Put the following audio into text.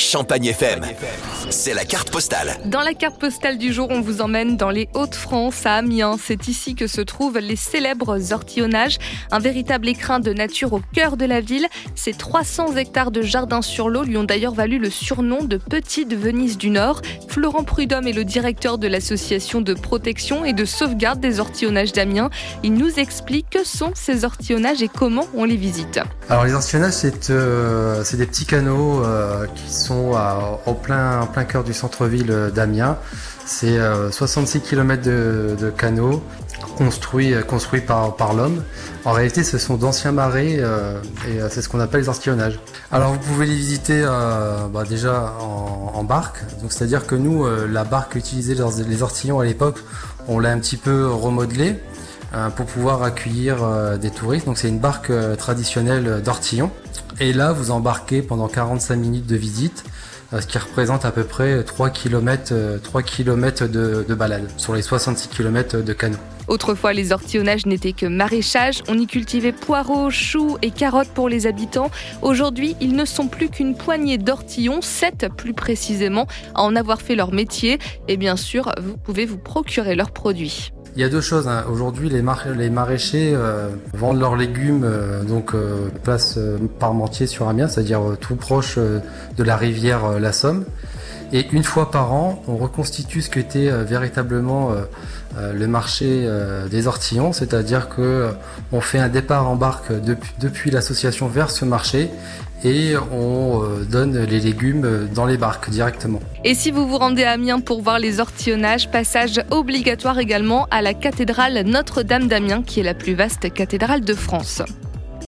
Champagne FM. C'est la carte postale. Dans la carte postale du jour, on vous emmène dans les Hauts-de-France, à Amiens. C'est ici que se trouvent les célèbres ortillonnages, un véritable écrin de nature au cœur de la ville. Ces 300 hectares de jardin sur l'eau lui ont d'ailleurs valu le surnom de Petite Venise du Nord. Florent Prudhomme est le directeur de l'association de protection et de sauvegarde des ortillonnages d'Amiens. Il nous explique que sont ces ortillonnages et comment on les visite. Alors les ortillonnages, c'est euh, des petits canaux euh, qui sont au plein, cœur du centre-ville d'Amiens. C'est 66 euh, km de, canaux construits, construits par, l'homme. En réalité, ce sont d'anciens marais et c'est ce qu'on appelle les ortillonnages. Alors vous pouvez les visiter bah, déjà en, barque. c'est-à-dire que nous, la barque utilisée les ortillons à l'époque, on l'a un petit peu remodelée. Euh, pour pouvoir accueillir euh, des touristes. Donc c'est une barque euh, traditionnelle d'Ortillon. Et là, vous embarquez pendant 45 minutes de visite, ce qui représente à peu près 3 km, 3 km de, de balade sur les 66 km de canot. Autrefois, les ortillonnages n'étaient que maraîchage. On y cultivait poireaux, choux et carottes pour les habitants. Aujourd'hui, ils ne sont plus qu'une poignée d'ortillons, 7 plus précisément, à en avoir fait leur métier. Et bien sûr, vous pouvez vous procurer leurs produits. Il y a deux choses. Hein. Aujourd'hui, les, maraîchers euh, vendent leurs légumes euh, donc euh, place Parmentier sur Amiens, c'est-à-dire tout proche de la rivière La Somme. Et une fois par an, on reconstitue ce qu'était véritablement le marché des ortillons, c'est-à-dire que on fait un départ en barque depuis l'association vers ce marché et on euh, donne les légumes dans les barques directement. Et si vous vous rendez à Amiens pour voir les ortillonnages, passage obligatoire également à la cathédrale Notre-Dame d'Amiens qui est la plus vaste cathédrale de France.